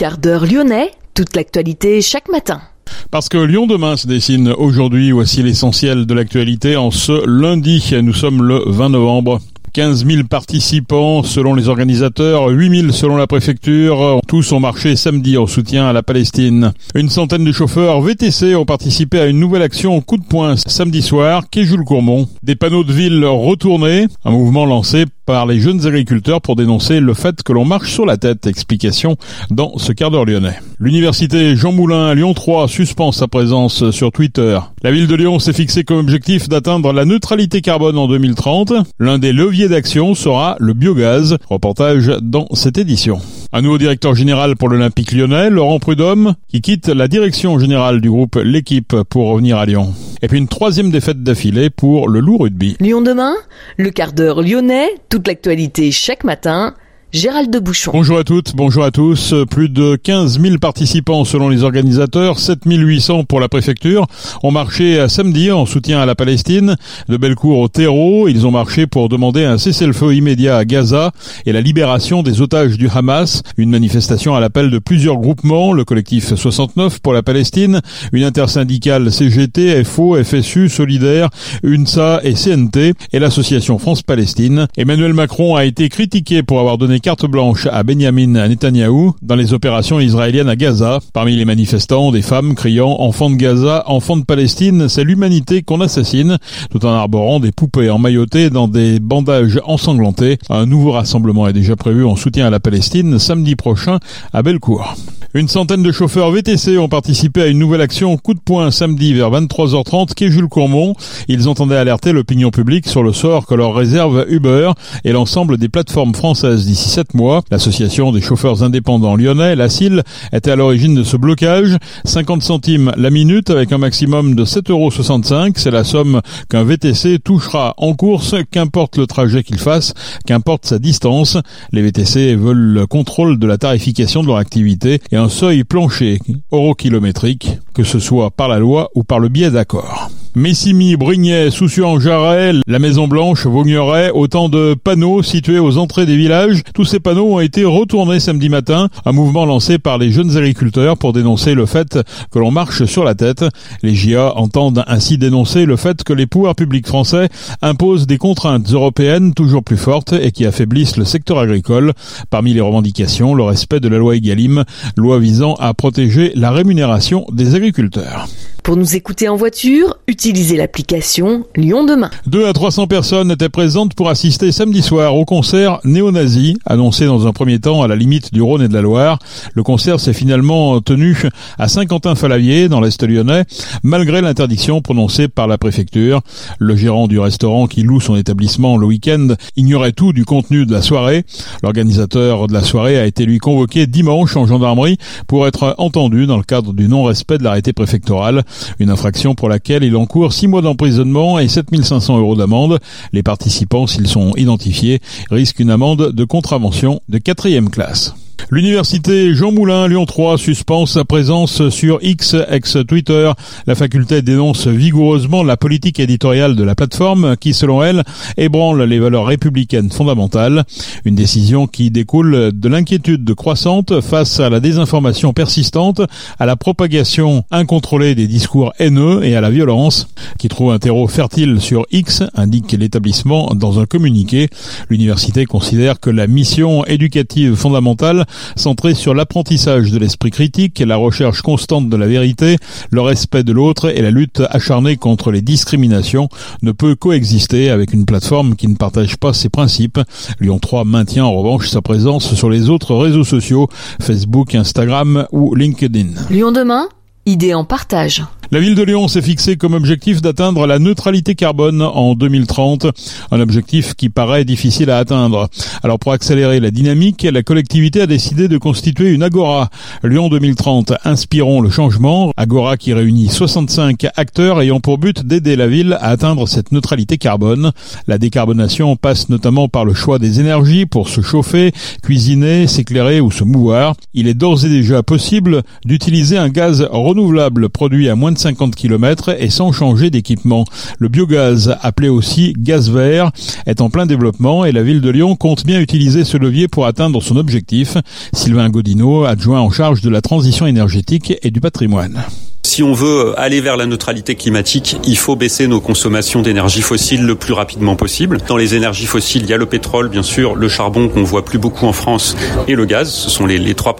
Quart d'heure lyonnais, toute l'actualité chaque matin. Parce que Lyon demain se dessine aujourd'hui, voici l'essentiel de l'actualité en ce lundi. Nous sommes le 20 novembre. 15 000 participants selon les organisateurs, 8 000 selon la préfecture. Tous ont marché samedi en soutien à la Palestine. Une centaine de chauffeurs VTC ont participé à une nouvelle action coup de poing samedi soir, quai Jules Courmont. Des panneaux de ville retournés, un mouvement lancé par les jeunes agriculteurs pour dénoncer le fait que l'on marche sur la tête. Explication dans ce quart d'heure lyonnais. L'université Jean Moulin Lyon 3 suspend sa présence sur Twitter. La ville de Lyon s'est fixée comme objectif d'atteindre la neutralité carbone en 2030. L'un des leviers d'action sera le biogaz. Reportage dans cette édition. Un nouveau directeur général pour l'Olympique lyonnais, Laurent Prudhomme, qui quitte la direction générale du groupe L'équipe pour revenir à Lyon. Et puis une troisième défaite d'affilée pour le loup rugby. Lyon demain, le quart d'heure lyonnais, toute l'actualité chaque matin. Gérald de Bouchon. Bonjour à toutes, bonjour à tous. Plus de 15 000 participants selon les organisateurs, 7 800 pour la préfecture, ont marché samedi en soutien à la Palestine. De Bellecour au terreau, ils ont marché pour demander un cessez-le-feu immédiat à Gaza et la libération des otages du Hamas. Une manifestation à l'appel de plusieurs groupements, le collectif 69 pour la Palestine, une intersyndicale CGT, FO, FSU, Solidaire, UNSA et CNT et l'association France-Palestine. Emmanuel Macron a été critiqué pour avoir donné carte blanche à Benjamin Netanyahou dans les opérations israéliennes à Gaza. Parmi les manifestants, des femmes criant « Enfants de Gaza, enfants de Palestine, c'est l'humanité qu'on assassine », tout en arborant des poupées emmaillotées dans des bandages ensanglantés. Un nouveau rassemblement est déjà prévu en soutien à la Palestine samedi prochain à Bellecour. Une centaine de chauffeurs VTC ont participé à une nouvelle action coup de poing samedi vers 23h30 quai Jules Courmont. Ils entendaient alerter l'opinion publique sur le sort que leur réserve Uber et l'ensemble des plateformes françaises d'ici sept mois. L'association des chauffeurs indépendants lyonnais, la CIL, était à l'origine de ce blocage. 50 centimes la minute avec un maximum de 7,65 euros. C'est la somme qu'un VTC touchera en course, qu'importe le trajet qu'il fasse, qu'importe sa distance. Les VTC veulent le contrôle de la tarification de leur activité et un seuil plancher euro-kilométrique, que ce soit par la loi ou par le biais d'accords. Messimy, Brignais, Soucieux-en-Jarret, la Maison Blanche, Vaugneray, autant de panneaux situés aux entrées des villages. Tous ces panneaux ont été retournés samedi matin, un mouvement lancé par les jeunes agriculteurs pour dénoncer le fait que l'on marche sur la tête. Les JA entendent ainsi dénoncer le fait que les pouvoirs publics français imposent des contraintes européennes toujours plus fortes et qui affaiblissent le secteur agricole. Parmi les revendications, le respect de la loi Egalim, loi visant à protéger la rémunération des agriculteurs. Pour nous écouter en voiture, utilisez l'application Lyon Demain. 2 à 300 personnes étaient présentes pour assister samedi soir au concert néo-nazi, annoncé dans un premier temps à la limite du Rhône et de la Loire. Le concert s'est finalement tenu à Saint-Quentin-Falavier, dans l'Est lyonnais, malgré l'interdiction prononcée par la préfecture. Le gérant du restaurant qui loue son établissement le week-end ignorait tout du contenu de la soirée. L'organisateur de la soirée a été lui convoqué dimanche en gendarmerie pour être entendu dans le cadre du non-respect de l'arrêté préfectoral. Une infraction pour laquelle il encourt 6 mois d'emprisonnement et 7500 euros d'amende. Les participants, s'ils sont identifiés, risquent une amende de contravention de quatrième classe. L'université Jean Moulin Lyon 3 suspend sa présence sur X ex Twitter. La faculté dénonce vigoureusement la politique éditoriale de la plateforme qui, selon elle, ébranle les valeurs républicaines fondamentales. Une décision qui découle de l'inquiétude croissante face à la désinformation persistante, à la propagation incontrôlée des discours haineux et à la violence, qui trouve un terreau fertile sur X, indique l'établissement dans un communiqué. L'université considère que la mission éducative fondamentale centré sur l'apprentissage de l'esprit critique, la recherche constante de la vérité, le respect de l'autre et la lutte acharnée contre les discriminations ne peut coexister avec une plateforme qui ne partage pas ses principes. Lyon 3 maintient en revanche sa présence sur les autres réseaux sociaux, Facebook, Instagram ou LinkedIn. Lyon demain, idée en partage. La ville de Lyon s'est fixé comme objectif d'atteindre la neutralité carbone en 2030, un objectif qui paraît difficile à atteindre. Alors pour accélérer la dynamique, la collectivité a décidé de constituer une agora. Lyon 2030, inspirons le changement, agora qui réunit 65 acteurs ayant pour but d'aider la ville à atteindre cette neutralité carbone. La décarbonation passe notamment par le choix des énergies pour se chauffer, cuisiner, s'éclairer ou se mouvoir. Il est d'ores et déjà possible d'utiliser un gaz renouvelable produit à moins de 50 km et sans changer d'équipement. Le biogaz, appelé aussi gaz vert, est en plein développement et la ville de Lyon compte bien utiliser ce levier pour atteindre son objectif. Sylvain Godino, adjoint en charge de la transition énergétique et du patrimoine. Si on veut aller vers la neutralité climatique, il faut baisser nos consommations d'énergie fossile le plus rapidement possible. Dans les énergies fossiles, il y a le pétrole, bien sûr, le charbon qu'on voit plus beaucoup en France et le gaz. Ce sont les, trois,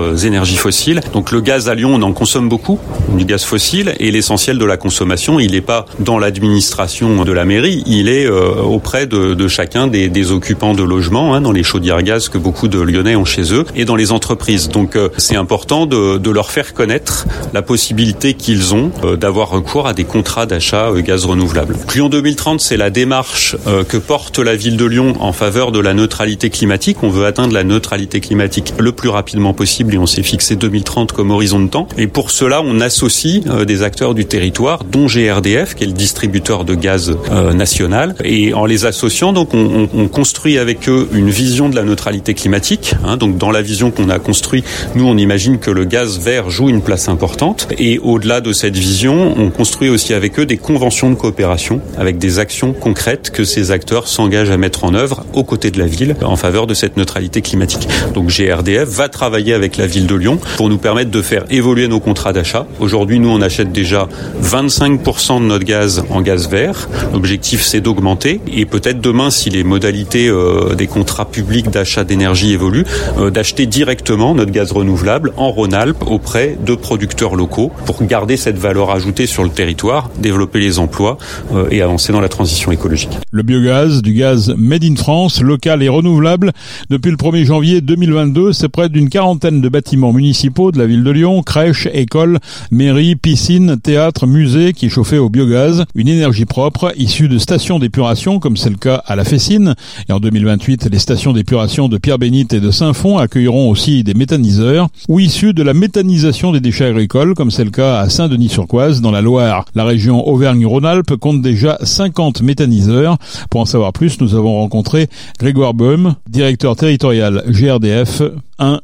euh, énergies fossiles. Donc le gaz à Lyon, on en consomme beaucoup, du gaz fossile, et l'essentiel de la consommation, il n'est pas dans l'administration de la mairie, il est euh, auprès de, chacun des, occupants de logements, hein, dans les chaudières gaz que beaucoup de Lyonnais ont chez eux, et dans les entreprises. Donc euh, c'est important de leur faire connaître la possibilité qu'ils ont euh, d'avoir recours à des contrats d'achat euh, gaz renouvelable. Lyon 2030, c'est la démarche euh, que porte la ville de Lyon en faveur de la neutralité climatique. On veut atteindre la neutralité climatique le plus rapidement possible et on s'est fixé 2030 comme horizon de temps. Et pour cela, on associe des acteurs du territoire, dont GRDF, qui est le distributeur de gaz national. Et en les associant, donc, on, on, construit avec eux une vision de la neutralité climatique. Hein, donc, dans la vision qu'on a construite, nous, on imagine que le gaz vert joue une place importante. Et et au-delà de cette vision, on construit aussi avec eux des conventions de coopération avec des actions concrètes que ces acteurs s'engagent à mettre en œuvre aux côtés de la ville en faveur de cette neutralité climatique. Donc GRDF va travailler avec la ville de Lyon pour nous permettre de faire évoluer nos contrats d'achat. Aujourd'hui, nous, on achète déjà 25% de notre gaz en gaz vert. L'objectif, c'est d'augmenter et peut-être demain, si les modalités euh, des contrats publics d'achat d'énergie évoluent, euh, d'acheter directement notre gaz renouvelable en Rhône-Alpes auprès de producteurs locaux pour garder cette valeur ajoutée sur le territoire, développer les emplois euh, et avancer dans la transition écologique. Le biogaz, du gaz made in France, local et renouvelable, depuis le 1er janvier 2022, c'est près d'une quarantaine de bâtiments municipaux de la ville de Lyon, crèches, écoles, mairies, piscines, théâtres, musées qui chauffaient au biogaz, une énergie propre issue de stations d'épuration comme c'est le cas à la Fessine. Et en 2028, les stations d'épuration de Pierre-Bénite et de Saint-Fond accueilleront aussi des méthaniseurs ou issus de la méthanisation des déchets agricoles comme c'est le à Saint-Denis-sur-Coise, dans la Loire. La région Auvergne-Rhône-Alpes compte déjà 50 méthaniseurs. Pour en savoir plus, nous avons rencontré Grégoire Böhm, directeur territorial GRDF 1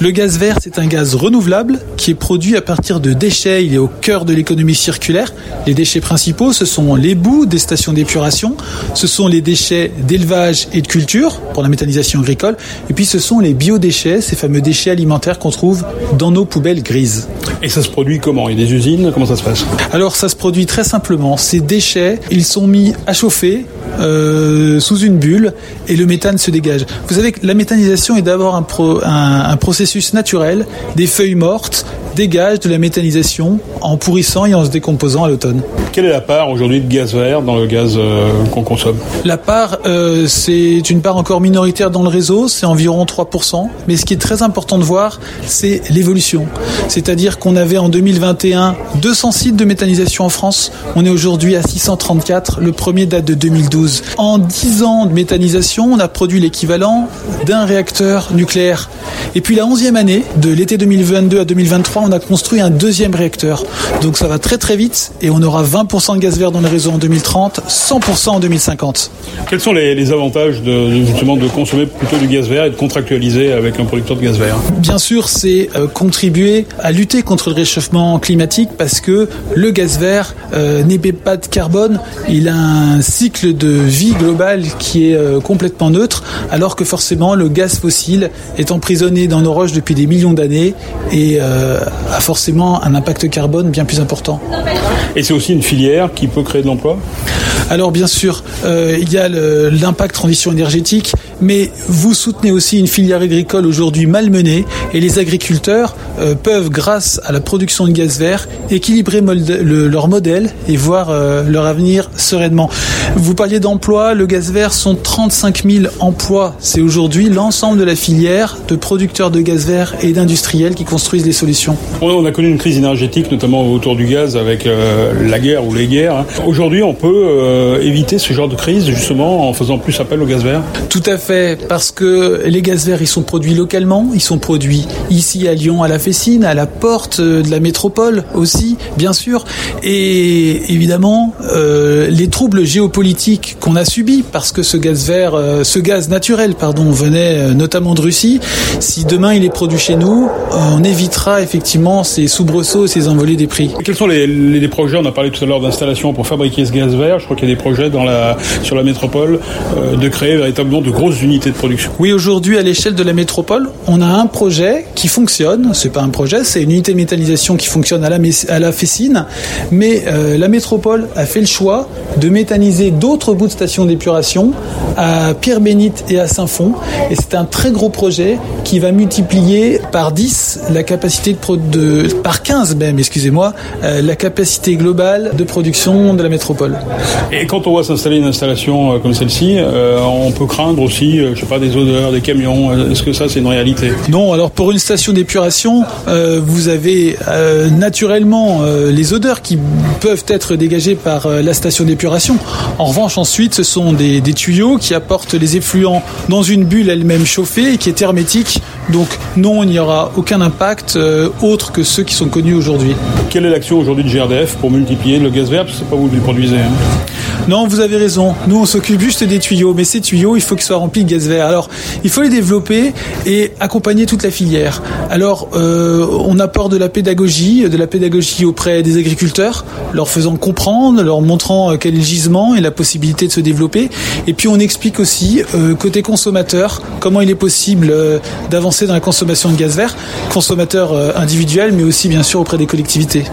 le gaz vert, c'est un gaz renouvelable qui est produit à partir de déchets. Il est au cœur de l'économie circulaire. Les déchets principaux, ce sont les boues des stations d'épuration, ce sont les déchets d'élevage et de culture pour la méthanisation agricole, et puis ce sont les biodéchets, ces fameux déchets alimentaires qu'on trouve dans nos poubelles grises. Et ça se produit comment? Il y a des usines? Comment ça se passe? Alors ça se produit très simplement. Ces déchets, ils sont mis à chauffer euh, sous une bulle et le méthane se dégage. Vous savez que la méthanisation est d'abord un, un, un, processus naturel. Des feuilles mortes dégagent de la méthanisation en pourrissant et en se décomposant à l'automne. Quelle est la part aujourd'hui de gaz vert dans le gaz euh, qu'on consomme La part, euh, c'est une part encore minoritaire dans le réseau, c'est environ 3%. Mais ce qui est très important de voir, c'est l'évolution. C'est-à-dire qu'on avait en 2021 200 sites de méthanisation en France. On est aujourd'hui à 634. Le premier date de 2012. En 10 ans de méthanisation, on a produit l'équivalent d'un réacteur nucléaire. Et puis la 11e année, de l'été 2022 à 2023, on a construit un deuxième réacteur. Donc ça va très très vite et on aura 20% de gaz vert dans le réseau en 2030, 100% en 2050. Quels sont les, les avantages de, justement de consommer plutôt du gaz vert et de contractualiser avec un producteur de gaz vert? Bien sûr, c'est euh, contribuer à lutter contre le réchauffement climatique parce que le gaz vert euh, n'émet pas de carbone, il a un cycle de vie global qui est euh, complètement neutre, alors que forcément le gaz fossile est emprisonné dans nos roches depuis des millions d'années et euh, a forcément un impact carbone bien plus important. Et c'est aussi une filière qui peut créer de l'emploi? Alors bien sûr, euh, il y a l'impact transition énergétique, mais vous soutenez aussi une filière agricole aujourd'hui malmenée et les agriculteurs euh, peuvent, grâce à la production de gaz vert, équilibrer le, leur modèle et voir euh, leur avenir sereinement. Vous parliez d'emplois, le gaz vert sont 35 000 emplois. C'est aujourd'hui l'ensemble de la filière de producteurs de gaz vert et d'industriels qui construisent les solutions. On a connu une crise énergétique, notamment autour du gaz avec euh, la guerre ou les guerres. Hein. Aujourd'hui, on peut euh, éviter ce genre de crise justement en faisant plus appel au gaz vert Tout à fait, parce que les gaz verts, ils sont produits localement, ils sont produits ici à Lyon, à la Fessine, à la porte de la métropole aussi, bien sûr. Et évidemment, euh, les troubles géopolitiques qu'on a subis, parce que ce gaz vert, euh, ce gaz naturel, venait euh, notamment de Russie. Si demain il est produit chez nous, on évitera effectivement effectivement ces soubresauts, ces envolées des prix. quels sont les, les, projets? On a parlé tout à l'heure d'installation pour fabriquer ce gaz vert. Je crois qu'il y a des projets dans la, sur la métropole euh, de créer véritablement de grosses unités de production. Oui, aujourd'hui à l'échelle de la métropole, on a un projet qui fonctionne. C'est pas un projet, c'est une unité de méthanisation qui fonctionne à la, à la Fessine, mais euh, la métropole a fait le choix de méthaniser d'autres bouts de stations d'épuration à Pierre-Bénite et à Saint-Fond. Et c'est un très gros projet qui va multiplier par 10 la capacité de, de par 15 même, excusez-moi, euh, la capacité globale de production de la métropole. Et quand on voit s'installer une installation euh, comme celle-ci, euh, on peut craindre aussi, je sais pas, des odeurs, des camions. Est-ce que ça c'est une réalité? Non. Alors pour une station d'épuration, vous avez naturellement les odeurs qui peuvent être dégagées par la station d'épuration. En revanche, ensuite, ce sont des, des tuyaux qui apportent les effluents dans une bulle elle-même chauffée et qui est hermétique. Donc non, il n'y aura aucun impact autre que ceux qui sont connus aujourd'hui. Quelle est l'action aujourd'hui de GRDF pour multiplier le gaz vert? Parce que c'est pas vous qui le produisez. Hein. Non, vous avez raison. Nous, on s'occupe juste des tuyaux, mais ces tuyaux, il faut qu'ils soient remplis de gaz vert. Alors, il faut les développer et accompagner toute la filière. Alors, euh, on apporte de la pédagogie, de la pédagogie auprès des agriculteurs, leur faisant comprendre, leur montrant euh, quel est le gisement et la possibilité de se développer. Et puis, on explique aussi, euh, côté consommateur, comment il est possible d'avancer dans la consommation de gaz vert, consommateur individuel, mais aussi, bien sûr, auprès des collectivités.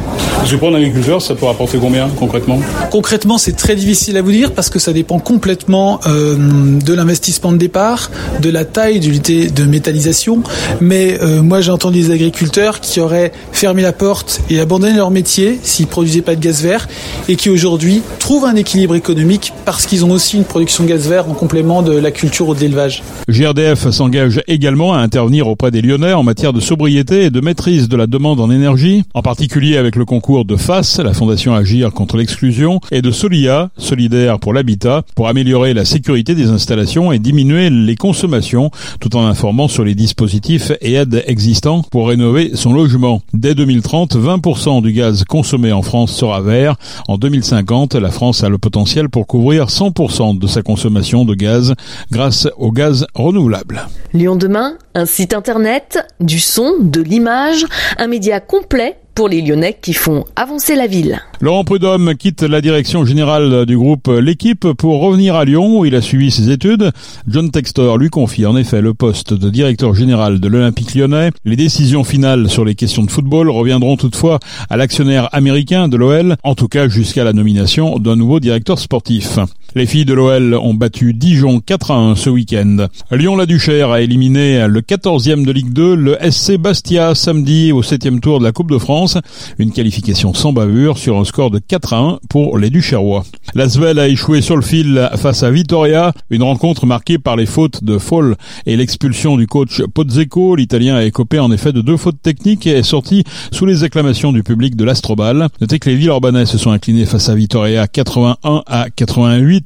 Je prends un agriculteur, ça peut rapporter combien concrètement? Concrètement, c'est très difficile à vous dire parce que ça dépend complètement euh, de l'investissement de départ, de la taille de l'unité de métallisation. Mais euh, moi, j'ai entendu des agriculteurs qui auraient fermé la porte et abandonné leur métier s'ils produisaient pas de gaz vert et qui aujourd'hui trouvent un équilibre économique parce qu'ils ont aussi une production de gaz vert en complément de la culture ou de l'élevage. GRDF s'engage également à intervenir auprès des Lyonnais en matière de sobriété et de maîtrise de la demande en énergie, en particulier avec le concours de FAS, la Fondation Agir contre l'exclusion, et de Solia, solidaire pour l'habitat pour améliorer la sécurité des installations et diminuer les consommations tout en informant sur les dispositifs et aides existants pour rénover son logement. Dès 2030, 20% du gaz consommé en France sera vert. En 2050, la France a le potentiel pour couvrir 100% de sa consommation de gaz grâce au gaz renouvelable. Lyon demain, un site internet, du son, de l'image, un média complet pour les Lyonnais qui font avancer la ville. Laurent Prudhomme quitte la direction générale du groupe L'équipe pour revenir à Lyon où il a suivi ses études. John Textor lui confie en effet le poste de directeur général de l'Olympique lyonnais. Les décisions finales sur les questions de football reviendront toutefois à l'actionnaire américain de l'OL, en tout cas jusqu'à la nomination d'un nouveau directeur sportif. Les filles de l'OL ont battu Dijon 4 à 1 ce week-end. Lyon-la-Duchère a éliminé le 14e de Ligue 2, le SC Bastia, samedi au 7e tour de la Coupe de France. Une qualification sans bavure sur un score de 4 à 1 pour les Duchérois. L'Asvel a échoué sur le fil face à Vitoria, une rencontre marquée par les fautes de Fall et l'expulsion du coach Pozzeco. L'Italien a écopé en effet de deux fautes techniques et est sorti sous les acclamations du public de l'Astrobal. Notez que les Villeurbanais se sont inclinés face à Vitoria 81 à 88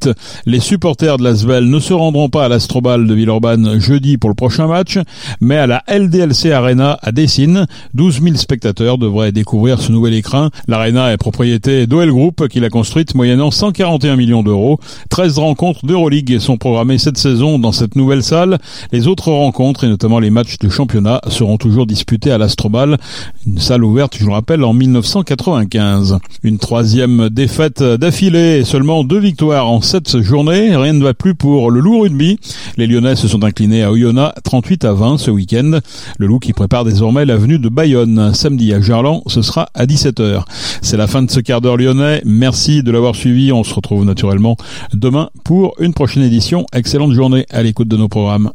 les supporters de l'Asvel ne se rendront pas à l'Astrobal de Villeurbanne jeudi pour le prochain match, mais à la LDLC Arena à Dessine. 12 000 spectateurs devraient découvrir ce nouvel écrin. L'arena est propriété d'OL Group qui l'a construite moyennant 141 millions d'euros. 13 rencontres d'Euroleague sont programmées cette saison dans cette nouvelle salle. Les autres rencontres et notamment les matchs de championnat seront toujours disputés à l'Astrobal, une salle ouverte, je le rappelle, en 1995. Une troisième défaite d'affilée et seulement deux victoires en cette journée. Rien ne va plus pour le Loup Rugby. Les Lyonnais se sont inclinés à Oyonnax 38 à 20 ce week-end. Le Loup qui prépare désormais l'avenue de Bayonne. Samedi à Gerland, ce sera à 17h. C'est la fin de ce quart d'heure lyonnais. Merci de l'avoir suivi. On se retrouve naturellement demain pour une prochaine édition. Excellente journée à l'écoute de nos programmes.